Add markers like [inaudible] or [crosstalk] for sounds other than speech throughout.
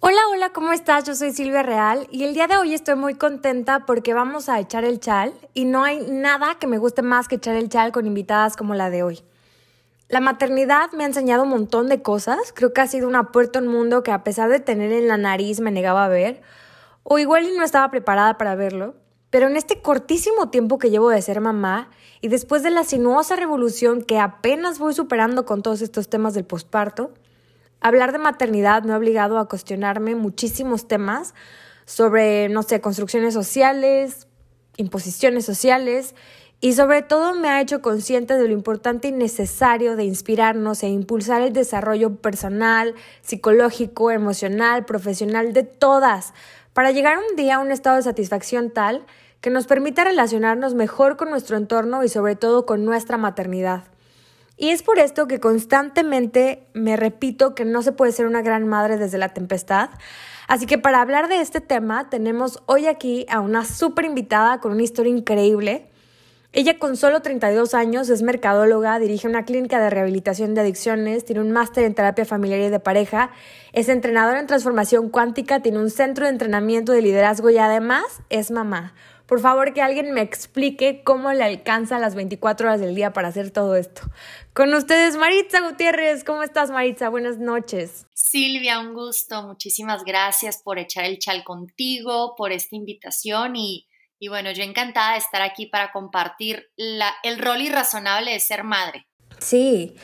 Hola, hola, ¿cómo estás? Yo soy Silvia Real y el día de hoy estoy muy contenta porque vamos a echar el chal y no hay nada que me guste más que echar el chal con invitadas como la de hoy. La maternidad me ha enseñado un montón de cosas, creo que ha sido una puerta a un mundo que a pesar de tener en la nariz me negaba a ver, o igual no estaba preparada para verlo, pero en este cortísimo tiempo que llevo de ser mamá y después de la sinuosa revolución que apenas voy superando con todos estos temas del posparto, Hablar de maternidad me ha obligado a cuestionarme muchísimos temas sobre, no sé, construcciones sociales, imposiciones sociales y sobre todo me ha hecho consciente de lo importante y necesario de inspirarnos e impulsar el desarrollo personal, psicológico, emocional, profesional de todas, para llegar un día a un estado de satisfacción tal que nos permita relacionarnos mejor con nuestro entorno y sobre todo con nuestra maternidad. Y es por esto que constantemente me repito que no se puede ser una gran madre desde la tempestad. Así que para hablar de este tema tenemos hoy aquí a una súper invitada con una historia increíble. Ella con solo 32 años es mercadóloga, dirige una clínica de rehabilitación de adicciones, tiene un máster en terapia familiar y de pareja, es entrenadora en transformación cuántica, tiene un centro de entrenamiento de liderazgo y además es mamá. Por favor, que alguien me explique cómo le alcanza las 24 horas del día para hacer todo esto. Con ustedes, Maritza Gutiérrez. ¿Cómo estás, Maritza? Buenas noches. Silvia, un gusto. Muchísimas gracias por echar el chal contigo, por esta invitación y, y bueno, yo encantada de estar aquí para compartir la, el rol irrazonable de ser madre. Sí.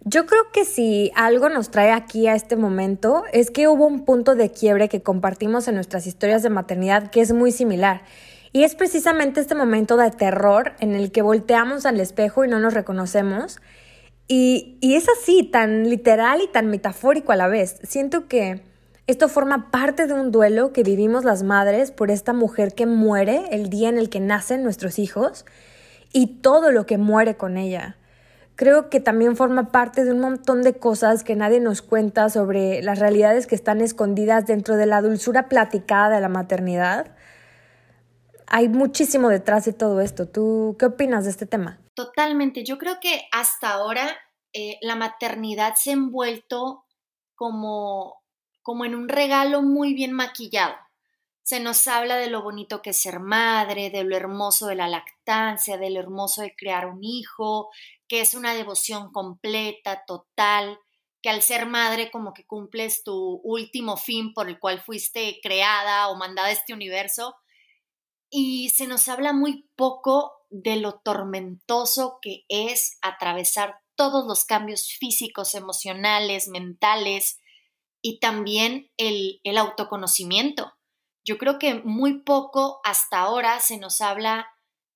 Yo creo que si algo nos trae aquí a este momento es que hubo un punto de quiebre que compartimos en nuestras historias de maternidad que es muy similar y es precisamente este momento de terror en el que volteamos al espejo y no nos reconocemos. Y, es así, tan literal y tan metafórico a la vez. Siento que esto forma parte de un duelo que vivimos las madres por esta mujer que muere el día en el que nacen nuestros hijos y todo lo que muere con ella. Creo que también forma parte de un montón de cosas que nadie nos cuenta sobre las realidades que están escondidas dentro de la dulzura platicada de la maternidad hay muchísimo detrás de todo esto. ¿Tú qué opinas de este tema? Totalmente. Yo creo que hasta ahora eh, la maternidad se ha envuelto como, como en un regalo muy bien maquillado. Se nos habla de lo bonito que es ser madre, de lo hermoso de la lactancia, de lo hermoso de crear un hijo, que es una devoción completa, total, que al ser madre como que cumples tu último fin por el cual fuiste creada o mandada a este universo y se nos habla muy poco de lo tormentoso que es atravesar todos los cambios físicos, emocionales, mentales y también el, el autoconocimiento. Yo creo que muy poco hasta ahora se nos habla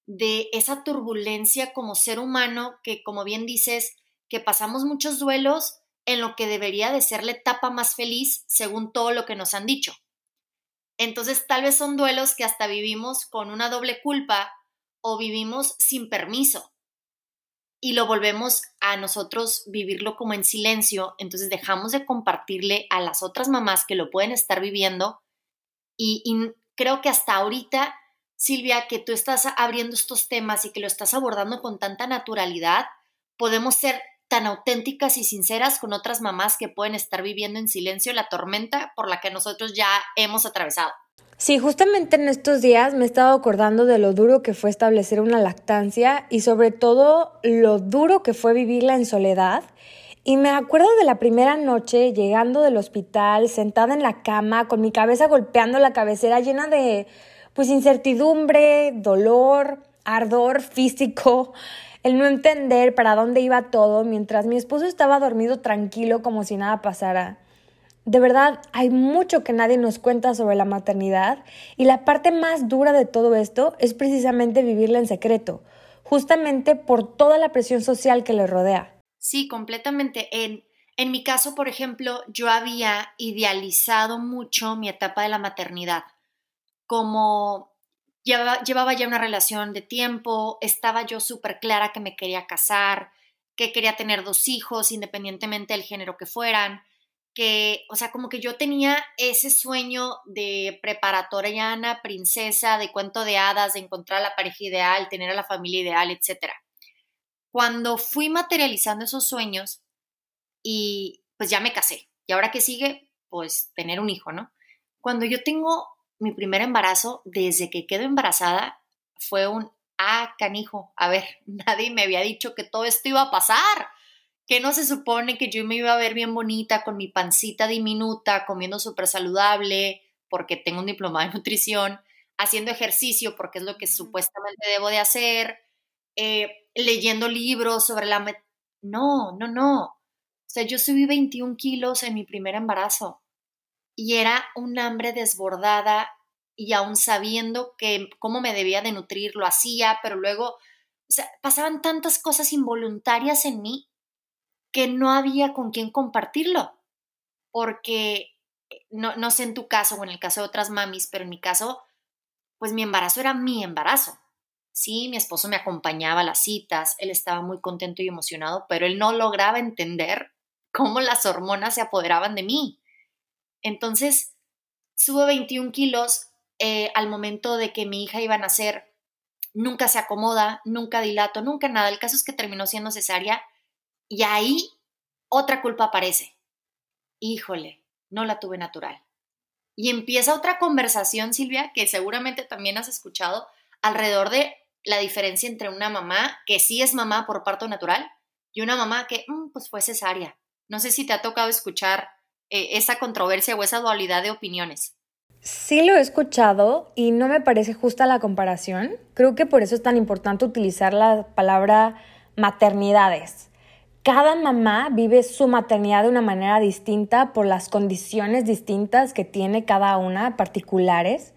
de esa turbulencia como ser humano que, como bien dices, que pasamos muchos duelos en lo que debería de ser la etapa más feliz según todo lo que nos han dicho. Entonces tal vez son duelos que hasta vivimos con una doble culpa o vivimos sin permiso. Y lo volvemos a nosotros vivirlo como en silencio, entonces dejamos de compartirle a las otras mamás que lo pueden estar viviendo. Y, creo que hasta ahorita, Silvia, que tú estás abriendo estos temas y que lo estás abordando con tanta naturalidad, podemos ser tan auténticas y sinceras con otras mamás que pueden estar viviendo en silencio la tormenta por la que nosotros ya hemos atravesado. Sí, justamente en estos días me he estado acordando de lo duro que fue establecer una lactancia y sobre todo lo duro que fue vivirla en soledad Y me acuerdo de la primera noche llegando del hospital, sentada en la cama, con mi cabeza golpeando la cabecera llena de pues incertidumbre, dolor, ardor físico, el no entender para dónde iba todo mientras mi esposo estaba dormido tranquilo como si nada pasara. De verdad, hay mucho que nadie nos cuenta sobre la maternidad y la parte más dura de todo esto es precisamente vivirla en secreto, justamente por toda la presión social que le rodea. Sí, completamente. En, en mi caso, por ejemplo, yo había idealizado mucho mi etapa de la maternidad. Como llevaba, llevaba ya una relación de tiempo, estaba yo súper clara que me quería casar, que quería tener dos hijos, independientemente del género que fueran, que, o sea, como que yo tenía ese sueño de preparatoriana, princesa, de cuento de hadas, de encontrar a la pareja ideal, tener a la familia ideal, etcétera cuando fui materializando esos sueños y pues ya me casé. ¿Y ahora qué sigue? Pues tener un hijo, ¿no? Cuando yo tengo mi primer embarazo, desde que quedo embarazada, fue un, ah, canijo, a ver, [laughs] nadie me había dicho que todo esto iba a pasar. Que no se supone que yo me iba a ver bien bonita con mi pancita diminuta, comiendo súper saludable, porque tengo un diploma de nutrición, haciendo ejercicio, porque es lo que supuestamente debo de hacer, eh, leyendo libros sobre la... No, no, no. O sea, yo subí 21 kilos en mi primer embarazo y era un hambre desbordada y aún sabiendo que cómo me debía de nutrir, lo hacía, pero luego, pasaban tantas cosas involuntarias en mí que no había con quién compartirlo, porque eh, no, no sé en tu caso o en el caso de otras mamis, pero en mi caso, pues mi embarazo era mi embarazo. Sí, mi esposo me acompañaba a las citas, él estaba muy contento y emocionado, pero él no lograba entender cómo las hormonas se apoderaban de mí. Entonces, subo 21 kilos eh, al momento de que mi hija iba a nacer, nunca se acomoda, nunca dilato, nunca nada. El caso es que terminó siendo cesárea y ahí otra culpa aparece. Híjole, no la tuve natural. Y empieza otra conversación, Silvia, que seguramente también has escuchado, alrededor de la diferencia entre una mamá que sí es mamá por parto natural y una mamá que mm, pues fue cesárea. No sé si te ha tocado escuchar eh, esa controversia o esa dualidad de opiniones. Sí lo he escuchado y no me parece justa la comparación. Creo que por eso es tan importante utilizar la palabra maternidades. Cada mamá vive su maternidad de una manera distinta por las condiciones distintas que tiene cada una, particulares.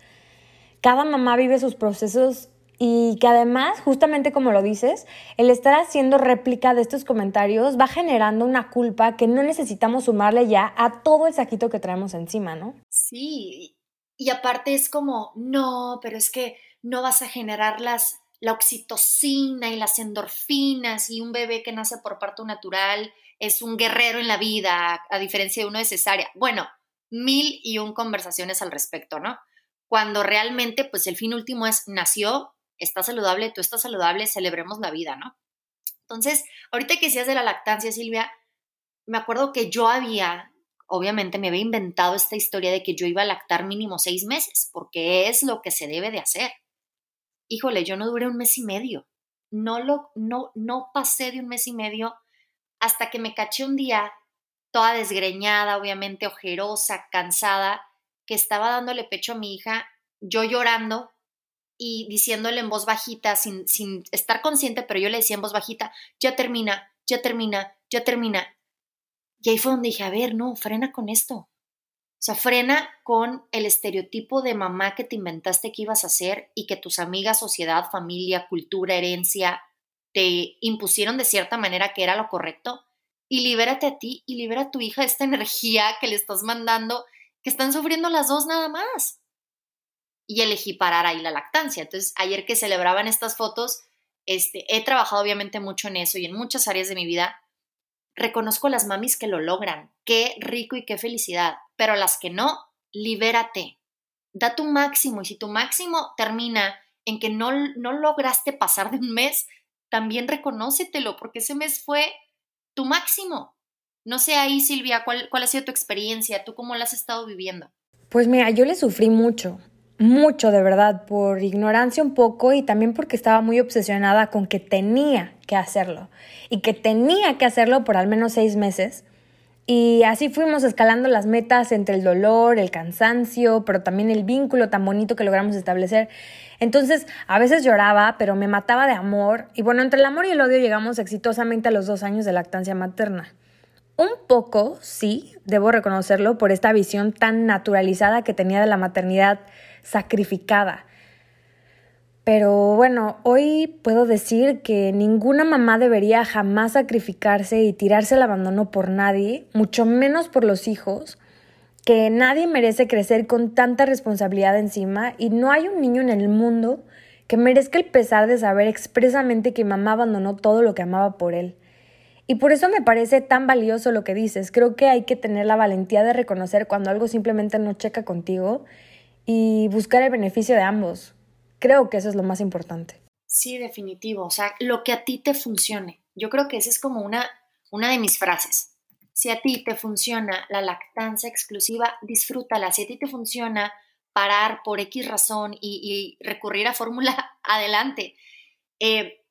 Cada mamá vive sus procesos y que además, justamente como lo dices, el estar haciendo réplica de estos comentarios va generando una culpa que no necesitamos sumarle ya a todo el saquito que traemos encima, ¿no? Sí, y aparte es como, no, pero es que no vas a generar las, la oxitocina y las endorfinas y un bebé que nace por parto natural es un guerrero en la vida, a diferencia de uno de cesárea. Bueno, mil y un conversaciones al respecto, ¿no? Cuando realmente, pues el fin último es, nació, está saludable, tú estás saludable, celebremos la vida, ¿no? Entonces, ahorita que decías de la lactancia, Silvia, me acuerdo que yo había, obviamente me había inventado esta historia de que yo iba a lactar mínimo seis meses, porque es lo que se debe de hacer. Híjole, yo no duré un mes y medio. No lo, no, no pasé de un mes y medio hasta que me caché un día toda desgreñada, obviamente ojerosa, cansada, que estaba dándole pecho a mi hija, yo llorando y diciéndole en voz bajita, sin, sin estar consciente, pero yo le decía en voz bajita, ya termina, ya termina, ya termina. Y ahí fue donde dije, a ver, no, frena con esto. O sea, frena con el estereotipo de mamá que te inventaste que ibas a hacer y que tus amigas, sociedad, familia, cultura, herencia te impusieron de cierta manera que era lo correcto. Y libérate a ti y libera a tu hija de esta [laughs] energía que le estás mandando, que están sufriendo las dos nada más y elegí parar ahí la lactancia. Entonces, ayer que celebraban estas fotos, este, he trabajado obviamente mucho en eso y en muchas áreas de mi vida. Reconozco las mamis que lo logran. Qué rico y qué felicidad. Pero las que no, libérate. Da tu máximo y si tu máximo termina en que no, no lograste pasar de un mes, también reconócetelo porque ese mes fue tu máximo. No sé ahí, Silvia, ¿cuál, cuál ha sido tu experiencia? ¿Tú cómo la has estado viviendo? Pues mira, yo le sufrí mucho mucho de verdad, por ignorancia un poco y también porque estaba muy obsesionada con que tenía que hacerlo y que tenía que hacerlo por al menos seis meses. Y así fuimos escalando las metas entre el dolor, el cansancio, pero también el vínculo tan bonito que logramos establecer. Entonces, a veces lloraba, pero me mataba de amor. Y bueno, entre el amor y el odio llegamos exitosamente a los dos años de lactancia materna. Un poco, sí, debo reconocerlo, por esta visión tan naturalizada que tenía de la maternidad sacrificada. Pero bueno, hoy puedo decir que ninguna mamá debería jamás sacrificarse y tirarse al abandono por nadie, mucho menos por los hijos, que nadie merece crecer con tanta responsabilidad encima y no hay un niño en el mundo que merezca el pesar de saber expresamente que mamá abandonó todo lo que amaba por él. Y por eso me parece tan valioso lo que dices. Creo que hay que tener la valentía de reconocer cuando algo simplemente no checa contigo y buscar el beneficio de ambos. Creo que eso es lo más importante. Sí, definitivo. O sea, lo que a ti te funcione. Yo creo que esa es como una, una de mis frases. Si a ti te funciona la lactancia exclusiva, disfrútala. Si a ti te funciona parar por X razón y, recurrir a fórmula, [laughs] adelante. Eh,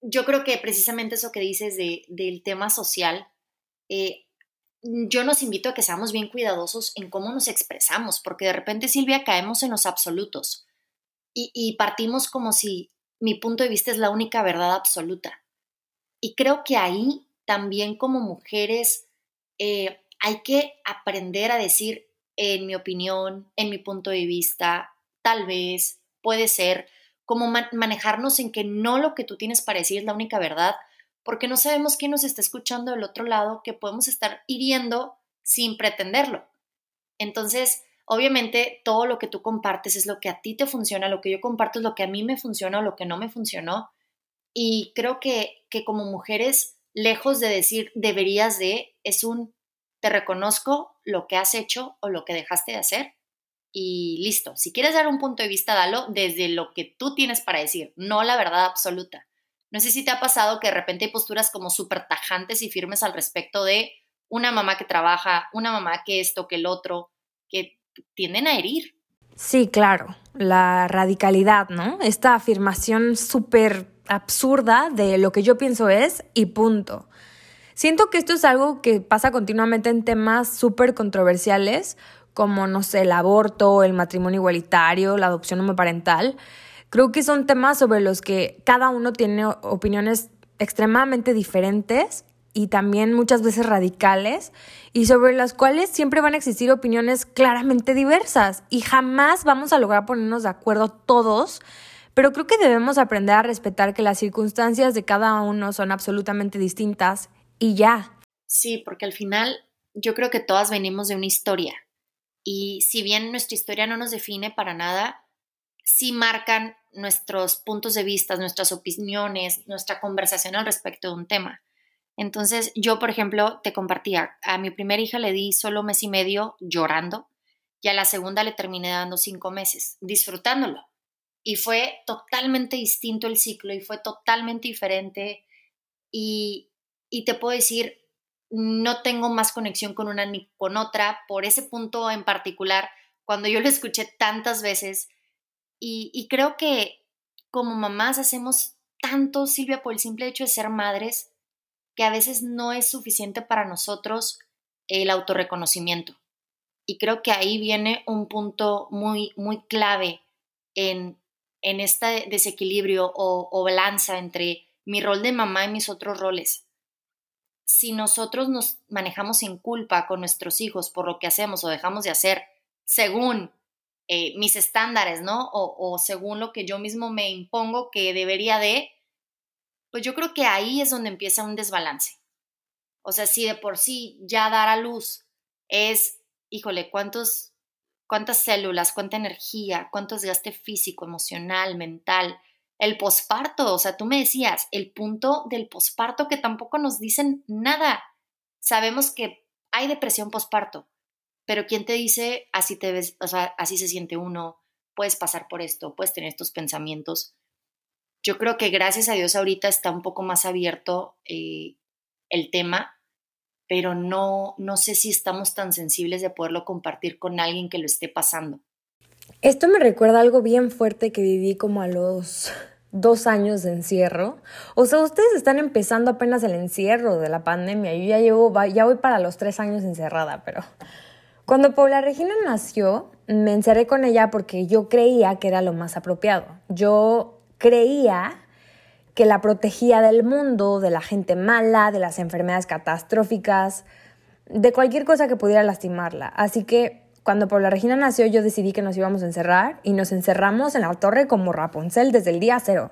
yo creo que precisamente eso que dices del tema social, eh, yo nos invito a que seamos bien cuidadosos en cómo nos expresamos, porque de repente, Silvia, caemos en los absolutos y, partimos como si mi punto de vista es la única verdad absoluta. Y creo que ahí también como mujeres eh, hay que aprender a decir, en mi opinión, en mi punto de vista, tal vez, puede ser, como manejarnos en que no lo que tú tienes para decir es la única verdad, porque no sabemos quién nos está escuchando del otro lado, que podemos estar hiriendo sin pretenderlo. Entonces, obviamente, todo lo que tú compartes es lo que a ti te funciona, lo que yo comparto es lo que a mí me funciona o lo que no me funcionó. Y creo que, que como mujeres, lejos de decir deberías de, es un te reconozco lo que has hecho o lo que dejaste de hacer y listo. Si quieres dar un punto de vista, dalo desde lo que tú tienes para decir, no la verdad absoluta. No sé si te ha pasado que de repente hay posturas como súper tajantes y firmes al respecto de una mamá que trabaja, una mamá que esto, que el otro, que tienden a herir. Sí, claro, la radicalidad, ¿no? Esta afirmación súper absurda de lo que yo pienso es y punto. Siento que esto es algo que pasa continuamente en temas súper controversiales, como, no sé, el aborto, el matrimonio igualitario, la adopción homoparental. Creo que son temas sobre los que cada uno tiene opiniones extremadamente diferentes y también muchas veces radicales y sobre las cuales siempre van a existir opiniones claramente diversas y jamás vamos a lograr ponernos de acuerdo todos, pero creo que debemos aprender a respetar que las circunstancias de cada uno son absolutamente distintas y ya. Sí, porque al final yo creo que todas venimos de una historia y si bien nuestra historia no nos define para nada, sí marcan nuestros puntos de vista, nuestras opiniones, nuestra conversación al respecto de un tema. Entonces, yo, por ejemplo, te compartía, a mi primera hija le di solo mes y medio llorando y a la segunda le terminé dando cinco meses, disfrutándolo. Y fue totalmente distinto el ciclo y fue totalmente diferente. Y, y te puedo decir, no tengo más conexión con una ni con otra por ese punto en particular, cuando yo lo escuché tantas veces y, creo que como mamás hacemos tanto, Silvia, por el simple hecho de ser madres, que a veces no es suficiente para nosotros el autorreconocimiento. Y creo que ahí viene un punto muy, muy clave en, en este desequilibrio o, o balanza entre mi rol de mamá y mis otros roles. Si nosotros nos manejamos sin culpa con nuestros hijos por lo que hacemos o dejamos de hacer, según eh, mis estándares, ¿no? O, según lo que yo mismo me impongo que debería de, pues yo creo que ahí es donde empieza un desbalance. O sea, si de por sí ya dar a luz es, híjole, cuántos, cuántas células, cuánta energía, cuánto desgaste físico, emocional, mental, el posparto, o sea, tú me decías, el punto del posparto que tampoco nos dicen nada. Sabemos que hay depresión posparto, pero ¿quién te dice así te ves, o sea, así se siente uno? Puedes pasar por esto, puedes tener estos pensamientos. Yo creo que gracias a Dios ahorita está un poco más abierto eh, el tema, pero no, no sé si estamos tan sensibles de poderlo compartir con alguien que lo esté pasando. Esto me recuerda algo bien fuerte que viví como a los dos años de encierro. O sea, ustedes están empezando apenas el encierro de la pandemia. Yo ya llevo, ya voy para los tres años encerrada, pero cuando Paula Regina nació, me encerré con ella porque yo creía que era lo más apropiado. Yo creía que la protegía del mundo, de la gente mala, de las enfermedades catastróficas, de cualquier cosa que pudiera lastimarla. Así que cuando Paula Regina nació, yo decidí que nos íbamos a encerrar y nos encerramos en la torre como Rapunzel desde el día cero.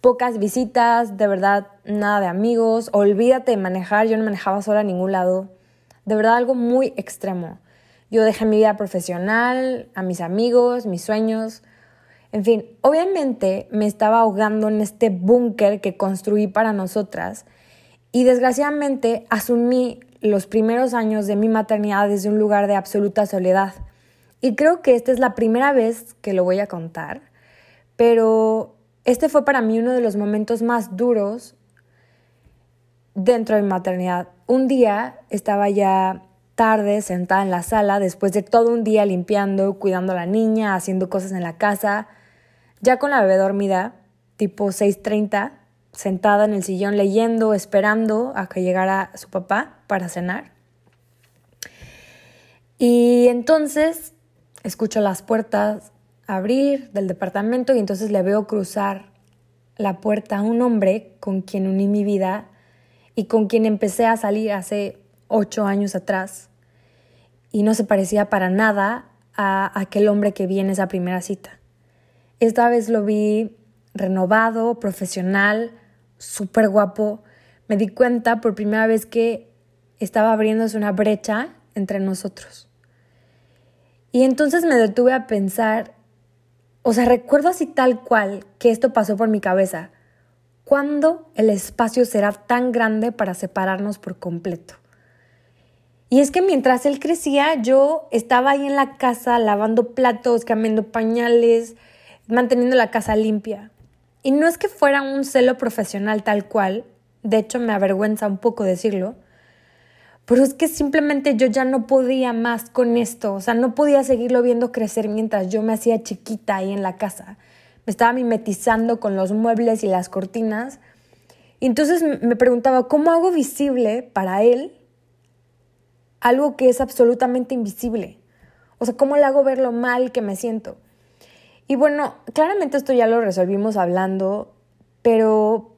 Pocas visitas, de verdad, nada de amigos, olvídate de manejar, yo no manejaba sola a ningún lado. De verdad, algo muy extremo. Yo dejé mi vida profesional, a mis amigos, mis sueños. En fin, obviamente me estaba ahogando en este búnker que construí para nosotras y desgraciadamente asumí los primeros años de mi maternidad desde un lugar de absoluta soledad. Y creo que esta es la primera vez que lo voy a contar, pero este fue para mí uno de los momentos más duros dentro de mi maternidad. Un día estaba ya tarde sentada en la sala después de todo un día limpiando, cuidando a la niña, haciendo cosas en la casa, ya con la bebé dormida, tipo 6.30, sentada en el sillón leyendo, esperando a que llegara su papá para cenar. Y entonces escucho las puertas abrir del departamento y entonces le veo cruzar la puerta a un hombre con quien uní mi vida y con quien empecé a salir hace ocho años atrás. Y no se parecía para nada a aquel hombre que vi en esa primera cita. Esta vez lo vi renovado, profesional, súper guapo, me di cuenta por primera vez que estaba abriéndose una brecha entre nosotros. Y entonces me detuve a pensar, o sea, recuerdo así tal cual que esto pasó por mi cabeza. ¿Cuándo el espacio será tan grande para separarnos por completo? Y es que mientras él crecía, yo estaba ahí en la casa lavando platos, cambiando pañales, manteniendo la casa limpia. Y no es que fuera un celo profesional tal cual, de hecho me avergüenza un poco decirlo, pero es que simplemente yo ya no podía más con esto, o sea, no podía seguirlo viendo crecer mientras yo me hacía chiquita ahí en la casa. Me estaba mimetizando con los muebles y las cortinas. Y entonces me preguntaba, ¿cómo hago visible para él algo que es absolutamente invisible? O sea, ¿cómo le hago ver lo mal que me siento? Y bueno, claramente esto ya lo resolvimos hablando, pero,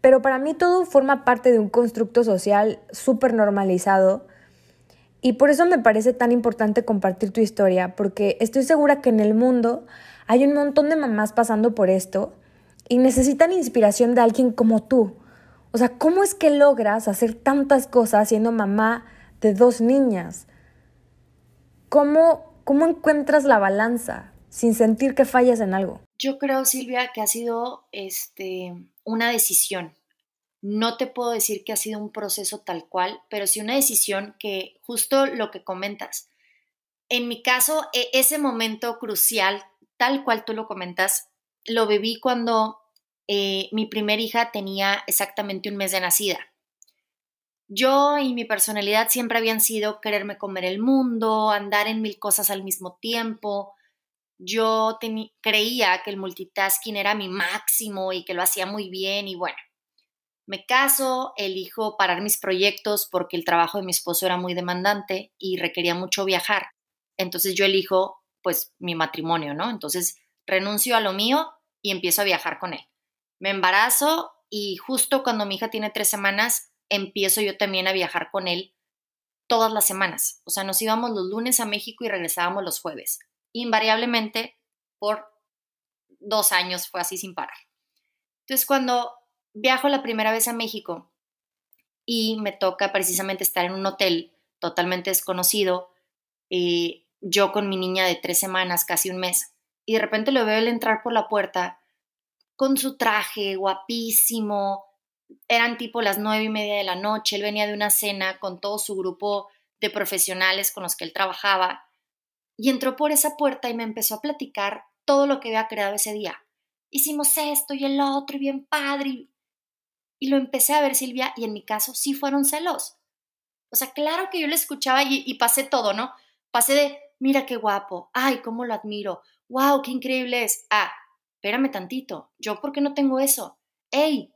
pero para mí todo forma parte de un constructo social súper normalizado. Y por eso me parece tan importante compartir tu historia, porque estoy segura que en el mundo hay un montón de mamás pasando por esto y necesitan inspiración de alguien como tú. O sea, ¿cómo es que logras hacer tantas cosas siendo mamá de dos niñas? ¿Cómo, cómo encuentras la balanza? sin sentir que fallas en algo? Yo creo, Silvia, que ha sido este, una decisión. No te puedo decir que ha sido un proceso tal cual, pero sí una decisión que justo lo que comentas. En mi caso, e, ese momento crucial, tal cual tú lo comentas, lo viví cuando eh, mi primera hija tenía exactamente un mes de nacida. Yo y mi personalidad siempre habían sido quererme comer el mundo, andar en mil cosas al mismo tiempo, yo creía que el multitasking era mi máximo y que lo hacía muy bien y bueno, me caso, elijo parar mis proyectos porque el trabajo de mi esposo era muy demandante y requería mucho viajar. Entonces yo elijo pues mi matrimonio, ¿no? Entonces renuncio a lo mío y empiezo a viajar con él. Me embarazo y justo cuando mi hija tiene tres semanas, empiezo yo también a viajar con él todas las semanas. O sea, nos íbamos los lunes a México y regresábamos los jueves invariablemente por dos años fue así sin parar. Entonces, cuando viajo la primera vez a México y me toca precisamente estar en un hotel totalmente desconocido, eh, yo con mi niña de tres semanas, casi un mes, y de repente lo veo él entrar por la puerta con su traje guapísimo, eran tipo las nueve y media de la noche, él venía de una cena con todo su grupo de profesionales con los que él trabajaba, y entró por esa puerta y me empezó a platicar todo lo que había creado ese día. Hicimos esto y el otro y bien padre. Y, lo empecé a ver, Silvia, y en mi caso sí fueron celos. O sea, claro que yo le escuchaba y, y pasé todo, ¿no? Pasé de mira qué guapo, ay, cómo lo admiro, wow, qué increíble es. Ah, espérame tantito, ¿yo por qué no tengo eso? Hey,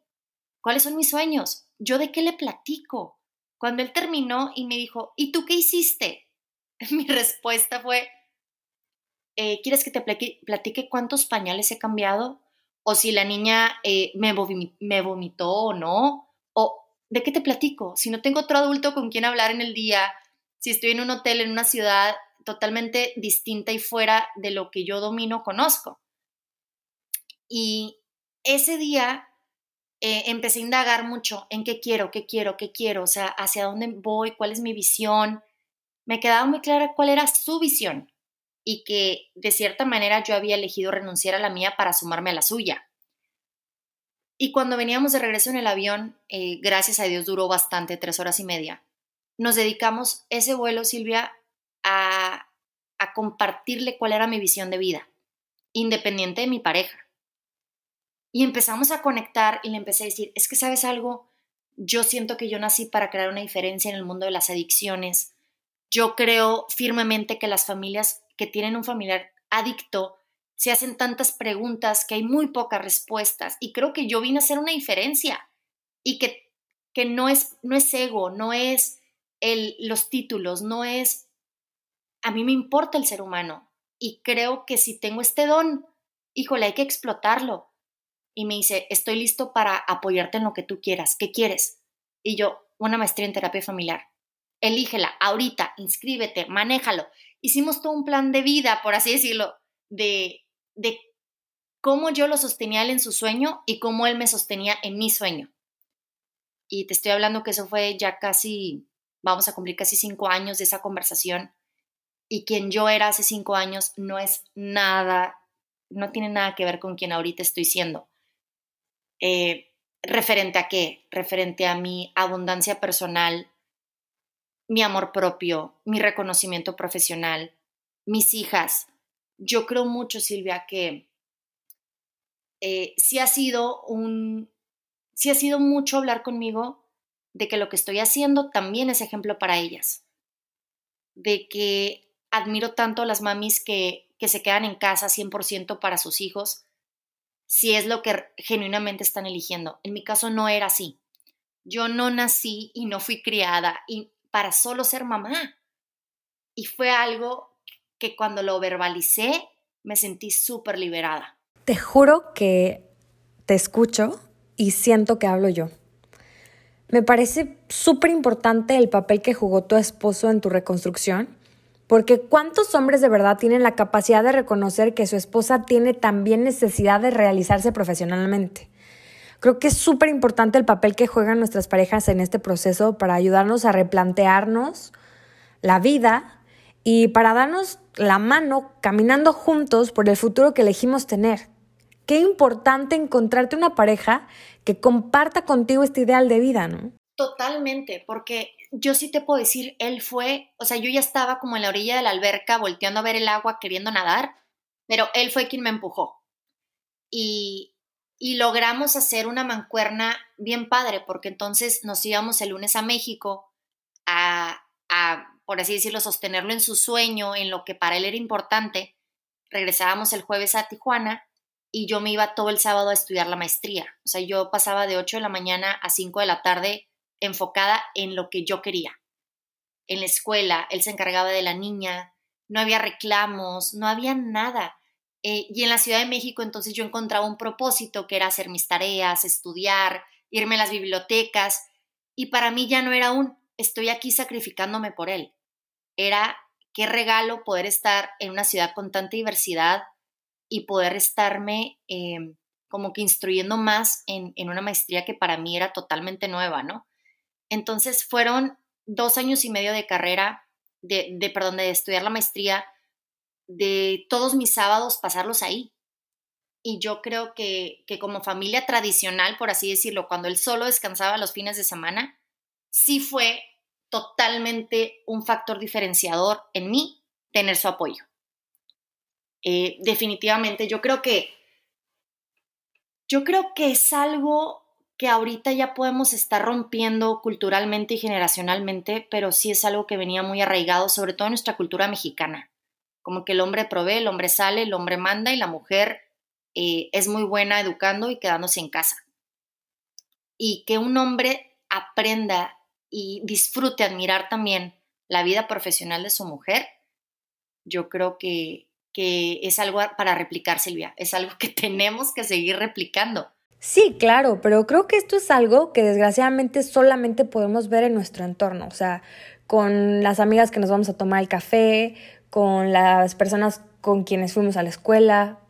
¿cuáles son mis sueños? ¿Yo de qué le platico? Cuando él terminó y me dijo, ¿y tú qué hiciste? [laughs] Mi respuesta fue, eh, ¿quieres que te platique cuántos pañales he cambiado? O si la niña eh, me vomitó o no. O, ¿de qué te platico? Si no tengo otro adulto con quien hablar en el día, si estoy en un hotel en una ciudad totalmente distinta y fuera de lo que yo domino, conozco. Y ese día eh, empecé a indagar mucho en qué quiero, qué quiero, qué quiero, o sea, hacia dónde voy, cuál es mi visión. Me quedaba muy clara cuál era su visión y que de cierta manera yo había elegido renunciar a la mía para sumarme a la suya. Y cuando veníamos de regreso en el avión, eh, gracias a Dios duró bastante, tres horas y media, nos dedicamos ese vuelo, Silvia, a, compartirle cuál era mi visión de vida, independiente de mi pareja. Y empezamos a conectar y le empecé a decir, es que sabes algo, yo siento que yo nací para crear una diferencia en el mundo de las adicciones. Yo creo firmemente que las familias que tienen un familiar adicto se hacen tantas preguntas que hay muy pocas respuestas y creo que yo vine a hacer una diferencia y que, que no, es, no es ego, no es el, los títulos, no es, a mí me importa el ser humano y creo que si tengo este don, híjole, hay que explotarlo. Y me dice, estoy listo para apoyarte en lo que tú quieras, ¿qué quieres? Y yo, una maestría en terapia familiar. Elígela ahorita, inscríbete, manéjalo. Hicimos todo un plan de vida, por así decirlo, de de cómo yo lo sostenía él en su sueño y cómo él me sostenía en mi sueño. Y te estoy hablando que eso fue ya casi, vamos a cumplir casi cinco años de esa conversación. Y quien yo era hace cinco años no es nada, no tiene nada que ver con quien ahorita estoy siendo. Eh, ¿Referente a qué? Referente a mi abundancia personal, mi amor propio, mi reconocimiento profesional, mis hijas, yo creo mucho, Silvia, que eh, sí ha sido un, sí ha sido mucho hablar conmigo de que lo que estoy haciendo también es ejemplo para ellas, de que admiro tanto a las mamis que, que se quedan en casa 100% para sus hijos, si es lo que genuinamente están eligiendo. En mi caso no era así. Yo no nací y no fui criada y para solo ser mamá. Y fue algo que cuando lo verbalicé me sentí súper liberada. Te juro que te escucho y siento que hablo yo. Me parece súper importante el papel que jugó tu esposo en tu reconstrucción, porque ¿cuántos hombres de verdad tienen la capacidad de reconocer que su esposa tiene también necesidad de realizarse profesionalmente? Creo que es súper importante el papel que juegan nuestras parejas en este proceso para ayudarnos a replantearnos la vida y para darnos la mano caminando juntos por el futuro que elegimos tener. Qué importante encontrarte una pareja que comparta contigo este ideal de vida, ¿no? Totalmente, porque yo sí te puedo decir, él fue, o sea, yo ya estaba como en la orilla de la alberca volteando a ver el agua queriendo nadar, pero él fue quien me empujó. Y, y logramos hacer una mancuerna bien padre, porque entonces nos íbamos el lunes a México a, a por así decirlo, sostenerlo en su sueño, en lo que para él era importante, regresábamos el jueves a Tijuana y yo me iba todo el sábado a estudiar la maestría. O sea, yo pasaba de 8 de la mañana a 5 de la tarde enfocada en lo que yo quería. En la escuela, él se encargaba de la niña, no había reclamos, no había nada. Eh, y en la Ciudad de México entonces yo encontraba un propósito que era hacer mis tareas, estudiar, irme a las bibliotecas. Y para mí ya no era un, estoy aquí sacrificándome por él era qué regalo poder estar en una ciudad con tanta diversidad y poder estarme em, como que instruyendo más en, una maestría que para mí era totalmente nueva, ¿no? Entonces fueron dos años y medio de carrera, de, de, perdón, de estudiar la maestría, de todos mis sábados pasarlos ahí. Y yo creo que, que como familia tradicional, por así decirlo, cuando él solo descansaba los fines de semana, sí fue totalmente un factor diferenciador en mí tener su apoyo. Eh, definitivamente, yo creo que yo creo que es algo que ahorita ya podemos estar rompiendo culturalmente y generacionalmente, pero sí es algo que venía muy arraigado, sobre todo en nuestra cultura mexicana. como que el hombre provee, el hombre sale, el hombre manda y la mujer eh, es muy buena educando y quedándose en casa. Y que un hombre aprenda y disfrute admirar también la vida profesional de su mujer, yo creo que, que es algo para replicar, Silvia, es algo que [laughs] tenemos que seguir replicando. Sí, claro, pero creo que esto es algo que desgraciadamente solamente podemos ver en nuestro entorno, o sea, con las amigas que nos vamos a tomar el café, con las personas con quienes fuimos a la escuela,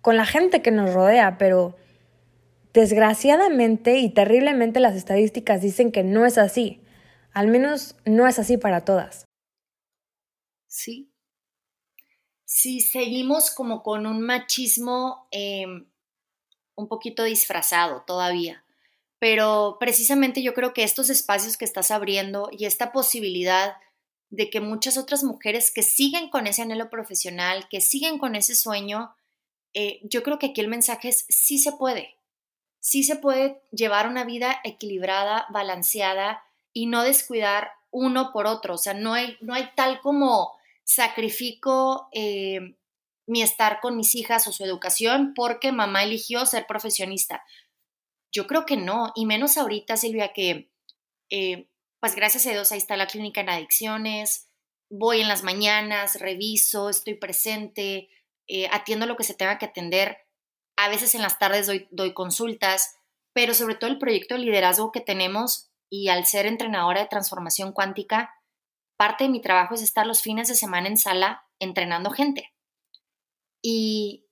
con la gente que nos rodea, pero desgraciadamente y terriblemente las estadísticas dicen que no es así. Al menos no es así para todas. Sí. Si seguimos como con un machismo em, un poquito disfrazado todavía. Pero precisamente yo creo que estos espacios que estás abriendo y esta posibilidad de que muchas otras mujeres que siguen con ese anhelo profesional, que siguen con ese sueño, eh, yo creo que aquí el mensaje es sí se puede, sí se puede llevar una vida equilibrada, balanceada y no descuidar uno por otro. O sea, no hay, no hay tal como sacrifico eh, mi estar con mis hijas o su educación porque mamá eligió ser profesionista. Yo creo que no, y menos ahorita, Silvia, que eh, pues gracias a Dios ahí está la clínica en adicciones, voy en las mañanas, reviso, estoy presente, eh, atiendo lo que se tenga que atender. A veces en las tardes doy, doy consultas, pero sobre todo el proyecto de liderazgo que tenemos y al ser entrenadora de transformación cuántica, parte de mi trabajo es estar los fines de semana en sala entrenando gente. Y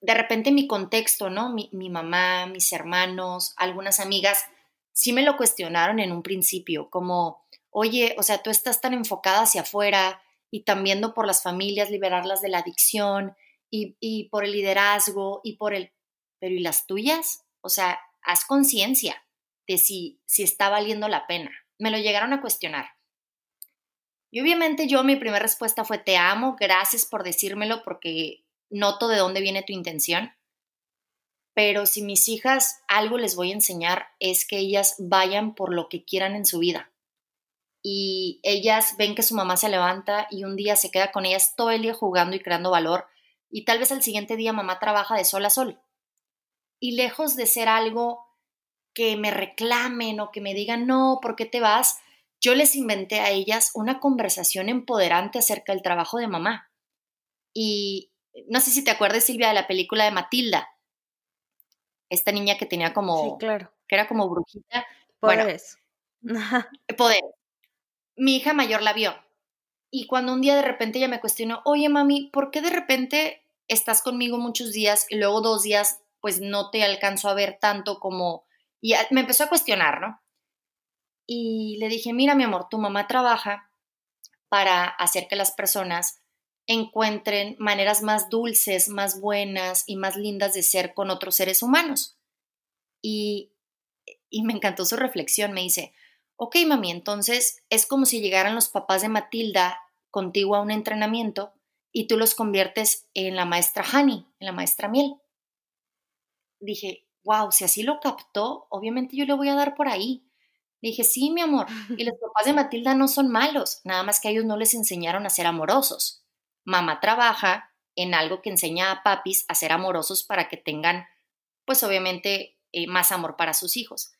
de repente mi contexto, ¿no? Mi, mamá, mis hermanos, algunas amigas, sí me lo cuestionaron en un principio, como, oye, o sea, tú estás tan enfocada hacia afuera y también por las familias, liberarlas de la adicción y, y por el liderazgo y por el, pero ¿y las tuyas? O sea, haz conciencia de si, si está valiendo la pena. Me lo llegaron a cuestionar. Y obviamente yo mi primera respuesta fue, te amo, gracias por decírmelo porque noto de dónde viene tu intención pero si mis hijas algo les voy a enseñar es que ellas vayan por lo que quieran en su vida. Y ellas ven que su mamá se levanta y un día se queda con ellas todo el día jugando y creando valor y tal vez al siguiente día mamá trabaja de sol a sol. Y lejos de ser algo que me reclamen o que me digan, no, ¿por qué te vas? Yo les inventé a ellas una conversación empoderante acerca del trabajo de mamá. Y no sé si te acuerdas, Silvia, de la película de Matilda esta niña que tenía como, sí, claro. que era como brujita. Poderes. Bueno, poder. Mi hija mayor la vio. Y cuando un día de repente ella me cuestionó, oye mami, ¿por qué de repente estás conmigo muchos días y luego dos días pues no te alcanzo a ver tanto como... Y me empezó a cuestionar, ¿no? Y le dije, mira mi amor, tu mamá trabaja para hacer que las personas encuentren maneras más dulces, más buenas y más lindas de ser con otros seres humanos. Y, me encantó su reflexión, me dice, ok mami, entonces es como si llegaran los papás de Matilda contigo a un entrenamiento y tú los conviertes en la maestra Honey, en la maestra Miel. Dije, wow, si así lo captó, obviamente yo le voy a dar por ahí. Dije, sí, mi amor, y los papás de Matilda no son malos, nada más que a ellos no les enseñaron a ser amorosos mamá trabaja en algo que enseña a papis a ser amorosos para que tengan, pues obviamente, eh, más amor para sus hijos.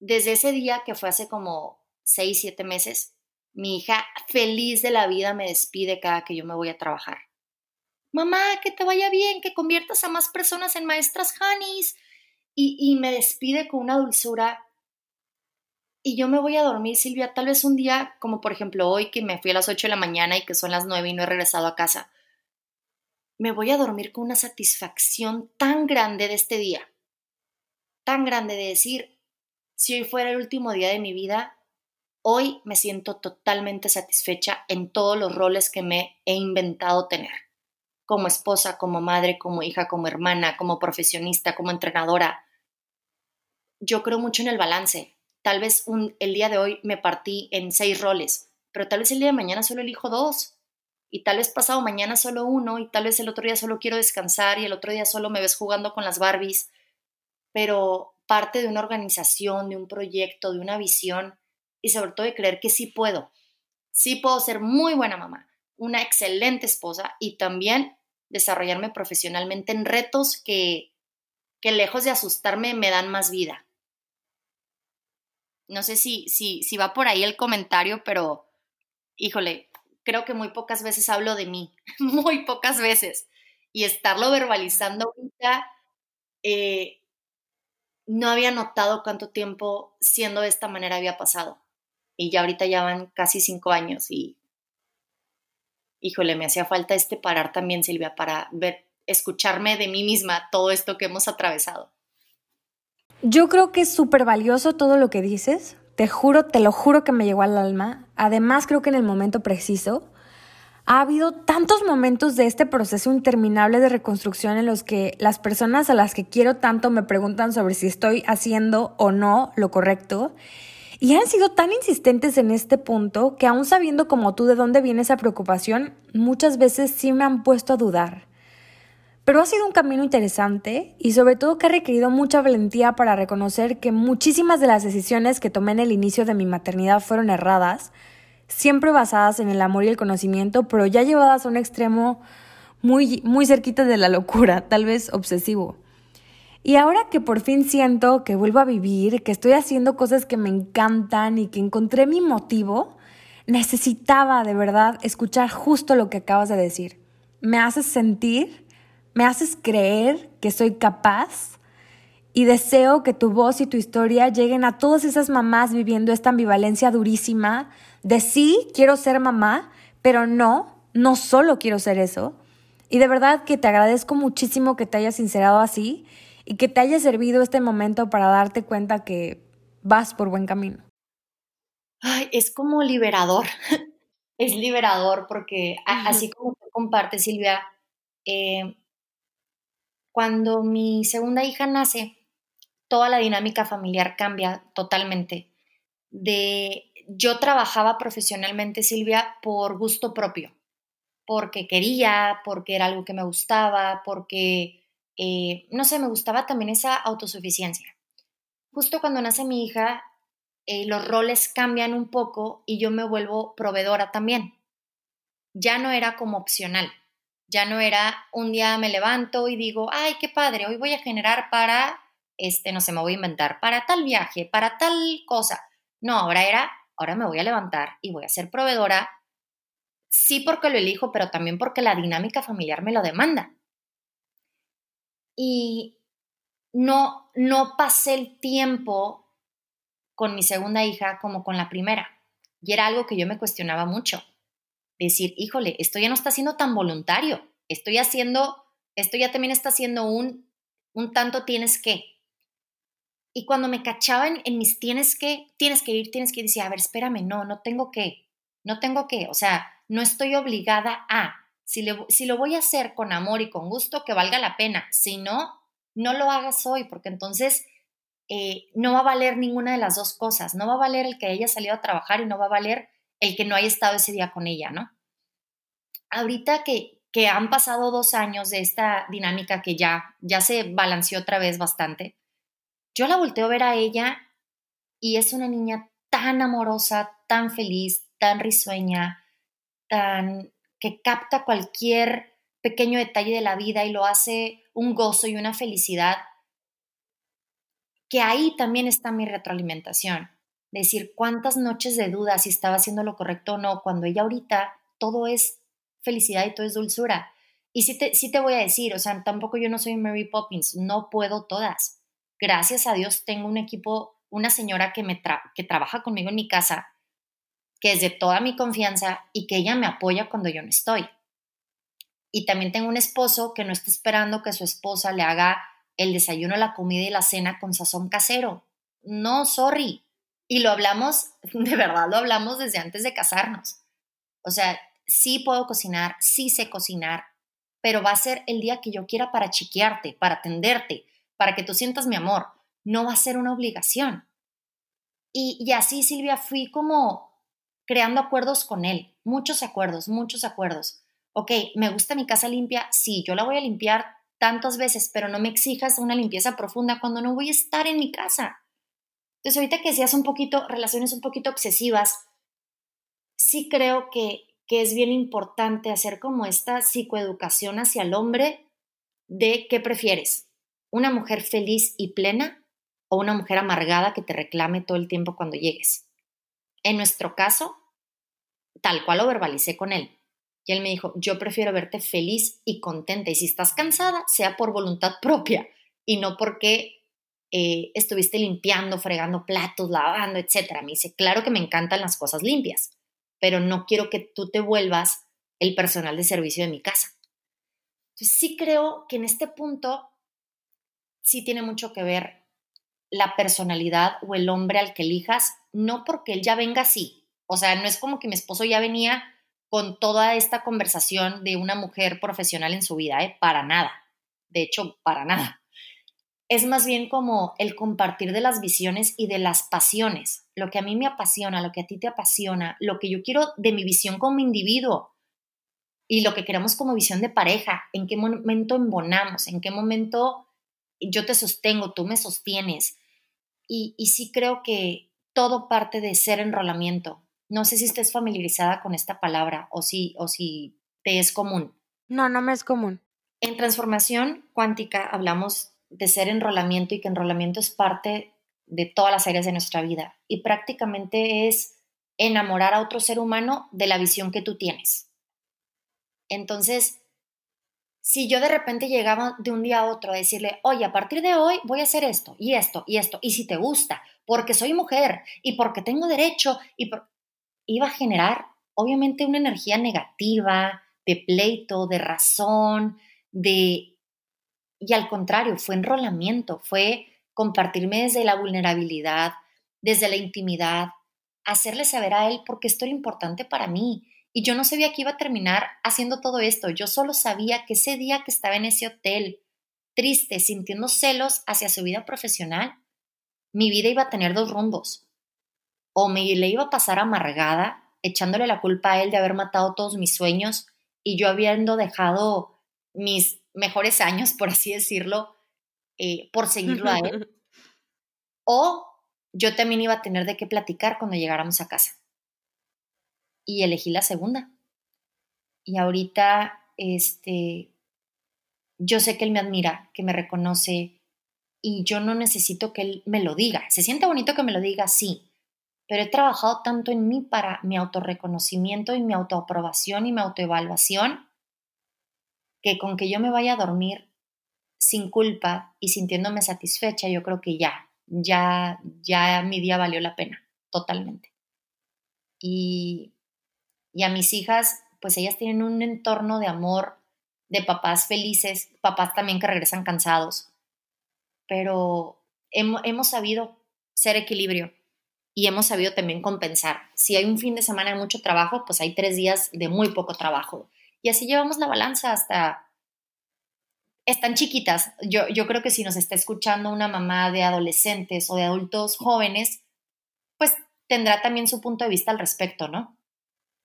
Desde ese día, que fue hace como seis, siete meses, mi hija feliz de la vida me despide cada que yo me voy a trabajar. Mamá, que te vaya bien, que conviertas a más personas en maestras Hanis. Y, y me despide con una dulzura y yo me voy a dormir, Silvia, tal vez un día, como por ejemplo hoy que me fui a las 8 de la mañana y que son las 9 y no he regresado a casa, me voy a dormir con una satisfacción tan grande de este día, tan grande de decir, si hoy fuera el último día de mi vida, hoy me siento totalmente satisfecha en todos los roles que me he inventado tener, como esposa, como madre, como hija, como hermana, como profesionista, como entrenadora. Yo creo mucho en el balance, Tal vez un, el día de hoy me partí en seis roles, pero tal vez el día de mañana solo elijo dos. Y tal vez pasado mañana solo uno, y tal vez el otro día solo quiero descansar, y el otro día solo me ves jugando con las Barbies. Pero parte de una organización, de un proyecto, de una visión, y sobre todo de creer que sí puedo. Sí puedo ser muy buena mamá, una excelente esposa y también desarrollarme profesionalmente en retos que, que lejos de asustarme me dan más vida. No sé si, si, si va por ahí el comentario, pero híjole, creo que muy pocas veces hablo de mí, [laughs] muy pocas veces. Y estarlo verbalizando ahorita, eh, no había notado cuánto tiempo siendo de esta manera había pasado. Y ya ahorita ya van casi cinco años y, híjole, me hacía falta este parar también, Silvia, para ver, escucharme de mí misma todo esto que hemos atravesado. Yo creo que es súper valioso todo lo que dices. Te juro, te lo juro que me llegó al alma. Además, creo que en el momento preciso ha habido tantos momentos de este proceso interminable de reconstrucción en los que las personas a las que quiero tanto me preguntan sobre si estoy haciendo o no lo correcto. Y han sido tan insistentes en este punto que aún sabiendo como tú de dónde viene esa preocupación, muchas veces sí me han puesto a dudar. Pero ha sido un camino interesante y sobre todo que ha requerido mucha valentía para reconocer que muchísimas de las decisiones que tomé en el inicio de mi maternidad fueron erradas, siempre basadas en el amor y el conocimiento, pero ya llevadas a un extremo muy, muy cerquita de la locura, tal vez obsesivo. Y ahora que por fin siento que vuelvo a vivir, que estoy haciendo cosas que me encantan y que encontré mi motivo, necesitaba de verdad escuchar justo lo que acabas de decir. Me haces sentir me haces creer que soy capaz y deseo que tu voz y tu historia lleguen a todas esas mamás viviendo esta ambivalencia durísima de sí, quiero ser mamá, pero no, no solo quiero ser eso. Y de verdad que te agradezco muchísimo que te hayas sincerado así y que te haya servido este momento para darte cuenta que vas por buen camino. Ay, es como liberador, [laughs] es liberador porque así como tú compartes, Silvia, eh, cuando mi segunda hija nace, toda la dinámica familiar cambia totalmente. De yo trabajaba profesionalmente, Silvia, por gusto propio, porque quería, porque era algo que me gustaba, porque, eh, no sé, me gustaba también esa autosuficiencia. Justo cuando nace mi hija, eh, los roles cambian un poco y yo me vuelvo proveedora también. Ya no era como opcional. Ya no era un día me levanto y digo, ay, qué padre, hoy voy a generar para, este, no sé, me voy a inventar, para tal viaje, para tal cosa. No, ahora era, ahora me voy a levantar y voy a ser proveedora, sí porque lo elijo, pero también porque la dinámica familiar me lo demanda. Y no, no pasé el tiempo con mi segunda hija como con la primera. Y era algo que yo me cuestionaba mucho decir, híjole, esto ya no está siendo tan voluntario, estoy haciendo, esto ya también está siendo un, un tanto tienes que. Y cuando me cachaban en, mis tienes que, tienes que ir, tienes que ir, decía, a ver, espérame, no, no tengo que, no tengo que, o sea, no estoy obligada a. Si, si lo voy a hacer con amor y con gusto, que valga la pena. Si no, no lo hagas hoy, porque entonces eh, no va a valer ninguna de las dos cosas. No va a valer el que ella salido a trabajar y no va a valer el que no haya estado ese día con ella, ¿no? Ahorita que, que han pasado dos años de esta dinámica que ya, ya se balanceó otra vez bastante, yo la volteo a ver a ella y es una niña tan amorosa, tan feliz, tan risueña, tan que capta cualquier pequeño detalle de la vida y lo hace un gozo y una felicidad, que ahí también está mi retroalimentación decir cuántas noches de duda si estaba haciendo lo correcto o no, cuando ella ahorita todo es felicidad y todo es dulzura. Y sí te, sí te voy a decir, o sea, tampoco yo no soy Mary Poppins, no puedo todas. Gracias a Dios tengo un equipo, una señora que, me que trabaja conmigo en mi casa, que es de toda mi confianza y que ella me apoya cuando yo no estoy. Y también tengo un esposo que no está esperando que su esposa le haga el desayuno, la comida y la cena con sazón casero. No, sorry, y lo hablamos, [laughs] de verdad lo hablamos desde antes de casarnos. O sea, sí puedo cocinar, sí sé cocinar, pero va a ser el día que yo quiera para chiquearte, para atenderte, para que tú sientas mi amor. No va a ser una obligación. Y, así, Silvia, fui como creando acuerdos con él, muchos acuerdos, muchos acuerdos. Ok, me gusta mi casa limpia, sí, yo la voy a limpiar tantas veces, pero no me exijas una limpieza profunda cuando no voy a estar en mi casa. Entonces, ahorita que seas un poquito, relaciones un poquito obsesivas, sí creo que, que es bien importante hacer como esta psicoeducación hacia el hombre de qué prefieres, una mujer feliz y plena o una mujer amargada que te reclame todo el tiempo cuando llegues. En nuestro caso, tal cual lo verbalicé con él. Y él me dijo, yo prefiero verte feliz y contenta. Y si estás cansada, sea por voluntad propia y no porque eh, estuviste limpiando, fregando platos, lavando, etc. Me dice, claro que me encantan las cosas limpias, pero no quiero que tú te vuelvas el personal de servicio de mi casa. Entonces sí creo que en este punto sí tiene mucho que ver la personalidad o el hombre al que elijas, no porque él ya venga así. O sea, no es como que mi esposo ya venía con toda esta conversación de una mujer profesional en su vida, ¿eh? Para nada. De hecho, para nada. Es más bien como el compartir de las visiones y de las pasiones lo que a mí me apasiona, lo que a ti te apasiona, lo que yo quiero de mi visión como individuo y lo que queremos como visión de pareja, en qué momento embonamos, en qué momento yo te sostengo, tú me sostienes. Y, y sí creo que todo parte de ser enrolamiento. No sé si estés familiarizada con esta palabra o si, o si te es común. No, no me es común. En transformación cuántica hablamos de ser enrolamiento y que enrolamiento es parte de todas las áreas de nuestra vida y prácticamente es enamorar a otro ser humano de la visión que tú tienes. Entonces, si yo de repente llegaba de un día a otro a decirle, oye, a partir de hoy voy a hacer esto y esto y esto, y si te gusta, porque soy mujer y porque tengo derecho, iba a generar obviamente una energía negativa, de pleito, de razón, de... Y al contrario, fue enrolamiento, fue compartirme desde la vulnerabilidad, desde la intimidad, hacerle saber a él por qué esto era importante para mí. Y yo no sabía que iba a terminar haciendo todo esto. Yo solo sabía que ese día que estaba en ese hotel, triste, sintiendo celos hacia su vida profesional, mi vida iba a tener dos rumbos. O me le iba a pasar amargada, echándole la culpa a él de haber matado todos mis sueños y yo habiendo dejado mis mejores años, por así decirlo, eh, por seguirlo a él. [laughs] o yo también iba a tener de qué platicar cuando llegáramos a casa. Y elegí la segunda. Y ahorita, este, yo sé que él me admira, que me reconoce y yo no necesito que él me lo diga. Se siente bonito que me lo diga, sí, pero he trabajado tanto en mí para mi autorreconocimiento y mi autoaprobación y mi autoevaluación que con que yo me vaya a dormir sin culpa y sintiéndome satisfecha, yo creo que ya, ya, ya mi día valió la pena, totalmente. Y, y a mis hijas, pues ellas tienen un entorno de amor, de papás felices, papás también que regresan cansados, pero hemos, sabido ser equilibrio y hemos sabido también compensar. Si hay un fin de semana de mucho trabajo, pues hay tres días de muy poco trabajo. Y así llevamos la balanza hasta están chiquitas. Yo, yo creo que si nos está escuchando una mamá de adolescentes o de adultos jóvenes, pues tendrá también su punto de vista al respecto, ¿no?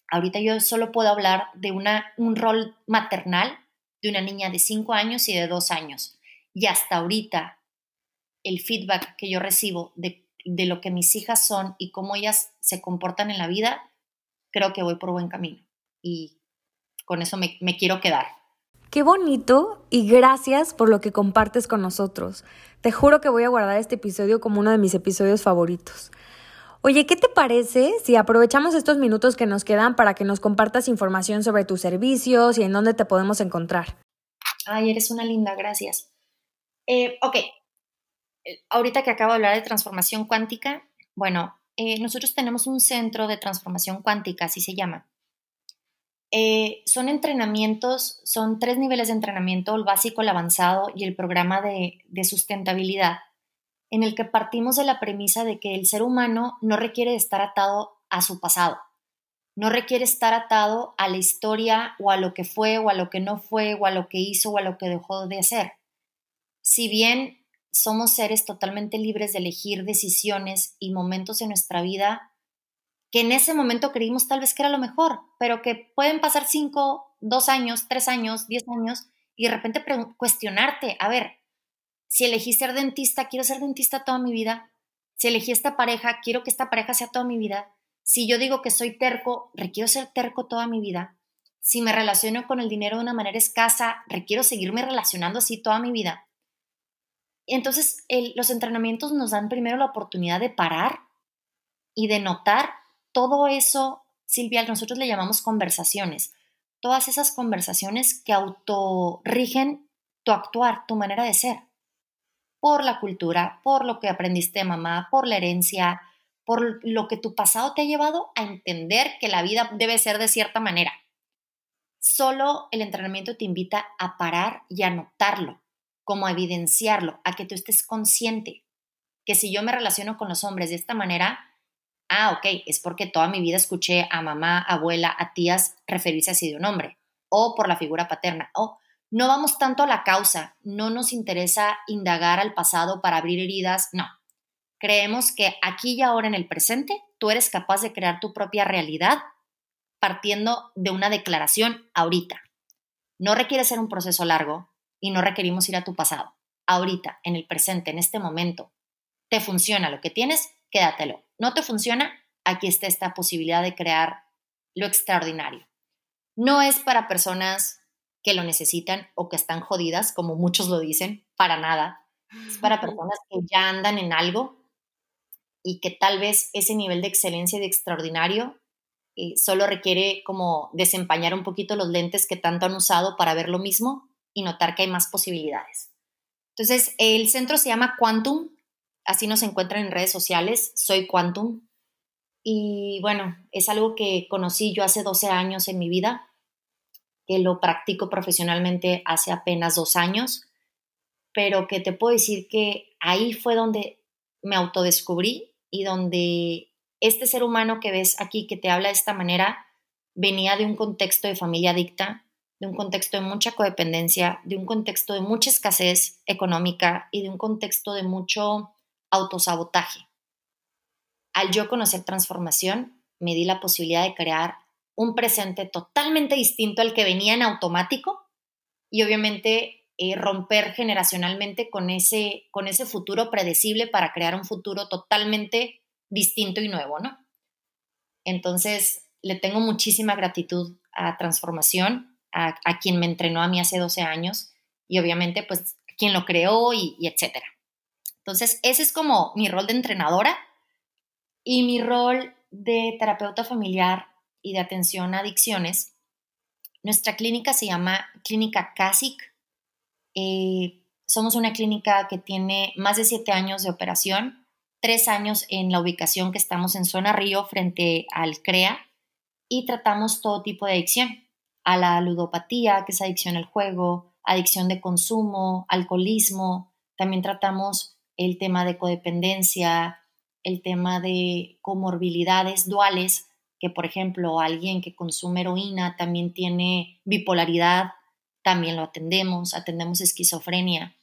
Ahorita yo solo puedo hablar de una, un rol maternal de una niña de 5 años y de 2 años. Y hasta ahorita, el feedback que yo recibo de, de lo que mis hijas son y cómo ellas se comportan en la vida, creo que voy por buen camino. Y con eso me, me quiero quedar. Qué bonito y gracias por lo que compartes con nosotros. Te juro que voy a guardar este episodio como uno de mis episodios favoritos. Oye, ¿qué te parece si aprovechamos estos minutos que nos quedan para que nos compartas información sobre tus servicios y en dónde te podemos encontrar? Ay, eres una linda, gracias. Eh, ok, eh, ahorita que acabo de hablar de transformación cuántica, bueno, eh, nosotros tenemos un centro de transformación cuántica, así se llama. Eh, son entrenamientos, son tres niveles de entrenamiento, el básico, el avanzado y el programa de, de sustentabilidad, en el que partimos de la premisa de que el ser humano no requiere estar atado a su pasado, no requiere estar atado a la historia o a lo que fue o a lo que no fue o a lo que hizo o a lo que dejó de hacer. Si bien somos seres totalmente libres de elegir decisiones y momentos en nuestra vida que en ese momento creímos tal vez que era lo mejor, pero que pueden pasar cinco, dos años, tres años, diez años y de repente cuestionarte, a ver, si elegí ser dentista, quiero ser dentista toda mi vida. Si elegí esta pareja, quiero que esta pareja sea toda mi vida. Si yo digo que soy terco, requiero ser terco toda mi vida. Si me relaciono con el dinero de una manera escasa, requiero seguirme relacionando así toda mi vida. Entonces, los entrenamientos nos dan primero la oportunidad de parar y de notar todo eso, Silvia, nosotros le llamamos conversaciones, todas esas conversaciones que autorrigen tu actuar, tu manera de ser, por la cultura, por lo que aprendiste de mamá, por la herencia, por lo que tu pasado te ha llevado a entender que la vida debe ser de cierta manera. Solo el entrenamiento te invita a parar y a notarlo, como a evidenciarlo, a que tú estés consciente que si yo me relaciono con los hombres de esta manera, ah, ok, es porque toda mi vida escuché a mamá, abuela, a tías referirse así de un hombre, o por la figura paterna, o no vamos tanto a la causa, no nos interesa indagar al pasado para abrir heridas, no. Creemos que aquí y ahora en el presente tú eres capaz de crear tu propia realidad partiendo de una declaración ahorita. No requiere ser un proceso largo y no requerimos ir a tu pasado. Ahorita, en el presente, en este momento, te funciona lo que tienes, quédatelo. No te funciona, aquí está esta posibilidad de crear lo extraordinario. No es para personas que lo necesitan o que están jodidas, como muchos lo dicen, para nada. Es para [laughs] personas que ya andan en algo y que tal vez ese nivel de excelencia y de extraordinario eh, solo requiere como desempañar un poquito los lentes que tanto han usado para ver lo mismo y notar que hay más posibilidades. Entonces, el centro se llama Quantum Así nos encuentran en redes sociales. Soy Quantum. Y bueno, es algo que conocí yo hace 12 años en mi vida, que lo practico profesionalmente hace apenas dos años, pero que te puedo decir que ahí fue donde me autodescubrí y donde este ser humano que ves aquí, que te habla de esta manera, venía de un contexto de familia adicta, de un contexto de mucha codependencia, de un contexto de mucha escasez económica y de un contexto de mucho autosabotaje. Al yo conocer transformación, me di la posibilidad de crear un presente totalmente distinto al que venía en automático y obviamente eh, romper generacionalmente con ese, con ese futuro predecible para crear un futuro totalmente distinto y nuevo, ¿no? Entonces, le tengo muchísima gratitud a Transformación, a, quien me entrenó a mí hace 12 años y obviamente, pues, quien lo creó y, y etcétera. Entonces, ese es como mi rol de entrenadora y mi rol de terapeuta familiar y de atención a adicciones. Nuestra clínica se llama Clínica CASIC. Eh, somos una clínica que tiene más de siete años de operación, tres años en la ubicación que estamos en Zona Río frente al CREA y tratamos todo tipo de adicción, a la ludopatía, que es adicción al juego, adicción de consumo, alcoholismo, también tratamos el tema de codependencia, el tema de comorbilidades duales, que por ejemplo alguien que consume heroína también tiene bipolaridad, también lo atendemos, atendemos esquizofrenia.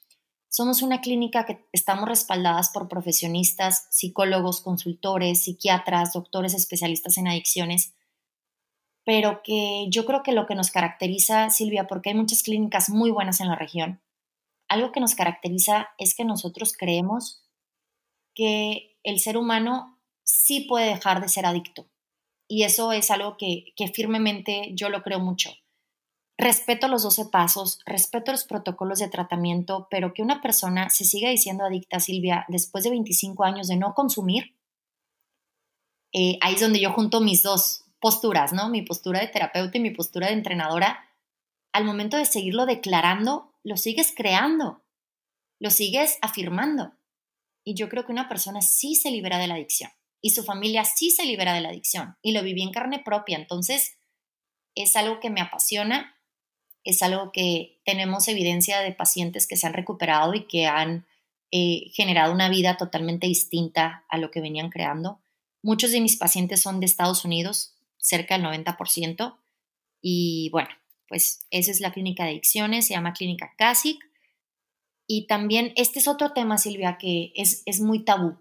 Somos una clínica que estamos respaldadas por profesionistas, psicólogos, consultores, psiquiatras, doctores especialistas en adicciones, pero que yo creo que lo que nos caracteriza, Silvia, porque hay muchas clínicas muy buenas en la región, algo que nos caracteriza es que nosotros creemos que el ser humano sí puede dejar de ser adicto. Y eso es algo que, firmemente yo lo creo mucho. Respeto los 12 pasos, respeto los protocolos de tratamiento, pero que una persona se siga diciendo adicta, Silvia, después de 25 años de no consumir, eh, ahí es donde yo junto mis dos posturas, ¿no? Mi postura de terapeuta y mi postura de entrenadora. Al momento de seguirlo declarando, lo sigues creando, lo sigues afirmando. Y yo creo que una persona sí se libera de la adicción y su familia sí se libera de la adicción y lo viví en carne propia. Entonces, es algo que me apasiona, es algo que tenemos evidencia de pacientes que se han recuperado y que han eh, generado una vida totalmente distinta a lo que venían creando. Muchos de mis pacientes son de Estados Unidos, cerca del 90%, y bueno, pues esa es la clínica de adicciones, se llama Clínica CASIC. Y también este es otro tema, Silvia, que es, es muy tabú.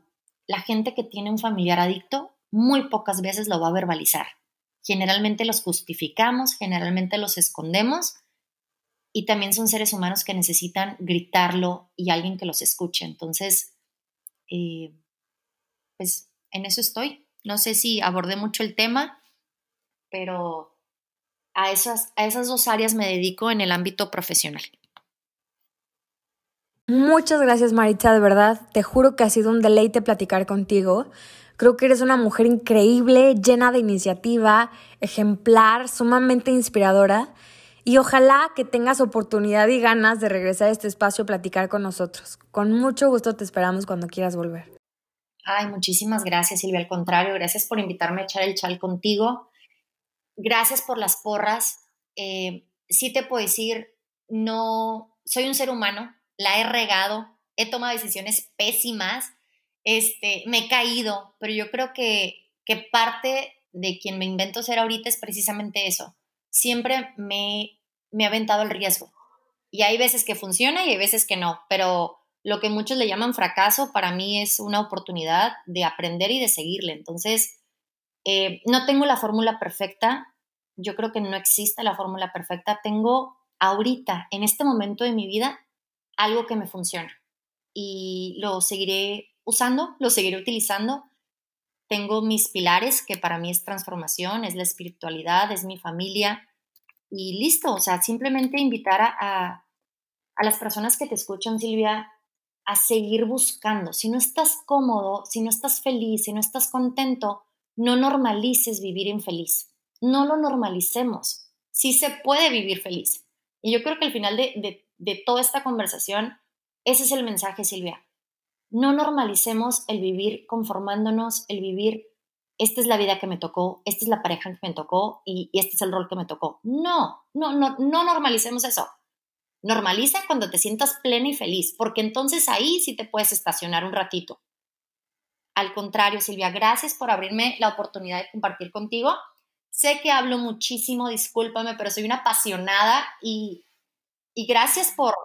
La gente que tiene un familiar adicto muy pocas veces lo va a verbalizar. Generalmente los justificamos, generalmente los escondemos y también son seres humanos que necesitan gritarlo y alguien que los escuche. Entonces, eh, pues en eso estoy. No sé si abordé mucho el tema, pero a esas, a esas dos áreas me dedico en el ámbito profesional. Muchas gracias Maritza, de verdad. Te juro que ha sido un deleite platicar contigo. Creo que eres una mujer increíble, llena de iniciativa, ejemplar, sumamente inspiradora. Y ojalá que tengas oportunidad y ganas de regresar a este espacio a platicar con nosotros. Con mucho gusto te esperamos cuando quieras volver. Ay, muchísimas gracias, Silvia. Al contrario, gracias por invitarme a echar el chal contigo. Gracias por las porras. Eh, sí te puedo decir, no, soy un ser humano, la he regado, he tomado decisiones pésimas, este, me he caído, pero yo creo que, que parte de quien me invento ser ahorita es precisamente eso. Siempre me, me he aventado el riesgo. Y hay veces que funciona y hay veces que no, pero lo que muchos le llaman fracaso para mí es una oportunidad de aprender y de seguirle. Entonces, eh, no tengo la fórmula perfecta, yo creo que no existe la fórmula perfecta, tengo ahorita, en este momento de mi vida, algo que me funciona y lo seguiré usando, lo seguiré utilizando. Tengo mis pilares, que para mí es transformación, es la espiritualidad, es mi familia y listo, o sea, simplemente invitar a, a las personas que te escuchan, Silvia, a seguir buscando. Si no estás cómodo, si no estás feliz, si no estás contento, no normalices vivir infeliz. No lo normalicemos. Sí se puede vivir feliz. Y yo creo que al final de, de toda esta conversación, ese es el mensaje, Silvia. No normalicemos el vivir conformándonos, el vivir, esta es la vida que me tocó, esta es la pareja que me tocó y, este es el rol que me tocó. No, no, no, no normalicemos eso. Normaliza cuando te sientas plena y feliz, porque entonces ahí sí te puedes estacionar un ratito. Al contrario, Silvia, gracias por abrirme la oportunidad de compartir contigo. Sé que hablo muchísimo, discúlpame, pero soy una apasionada y y gracias por,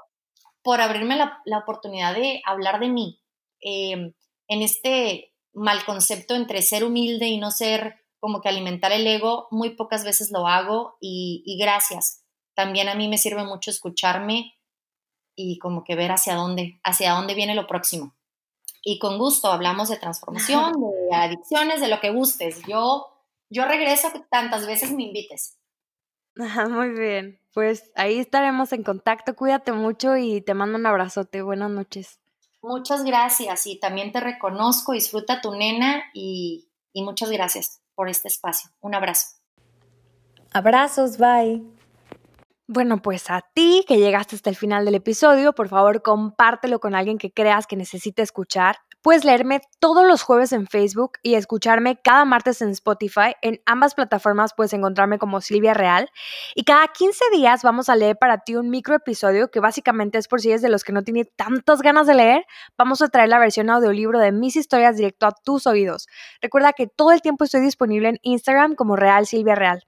por abrirme la, oportunidad de hablar de mí em, en este mal concepto entre ser humilde y no ser como que alimentar el ego, muy pocas veces lo hago y, y gracias. También a mí me sirve mucho escucharme y como que ver hacia dónde, hacia dónde viene lo próximo. Y con gusto hablamos de transformación, de adicciones, de lo que gustes. Yo, yo regreso tantas veces me invites. muy bien. Pues ahí estaremos en contacto. Cuídate mucho y te mando un abrazote. Buenas noches. Muchas gracias y también te reconozco. Disfruta tu nena y, y muchas gracias por este espacio. Un abrazo. Abrazos, bye. Bueno, pues a ti que llegaste hasta el final del episodio, por favor compártelo con alguien que creas que necesite escuchar. Puedes leerme todos los jueves en Facebook y escucharme cada martes en Spotify. En ambas plataformas puedes encontrarme como Silvia Real. Y cada 15 días vamos a leer para ti un micro episodio que básicamente es por si eres de los que no tiene tantas ganas de leer. Vamos a traer la versión audiolibro de mis historias directo a tus oídos. Recuerda que todo el tiempo estoy disponible en Instagram como Real Silvia Real.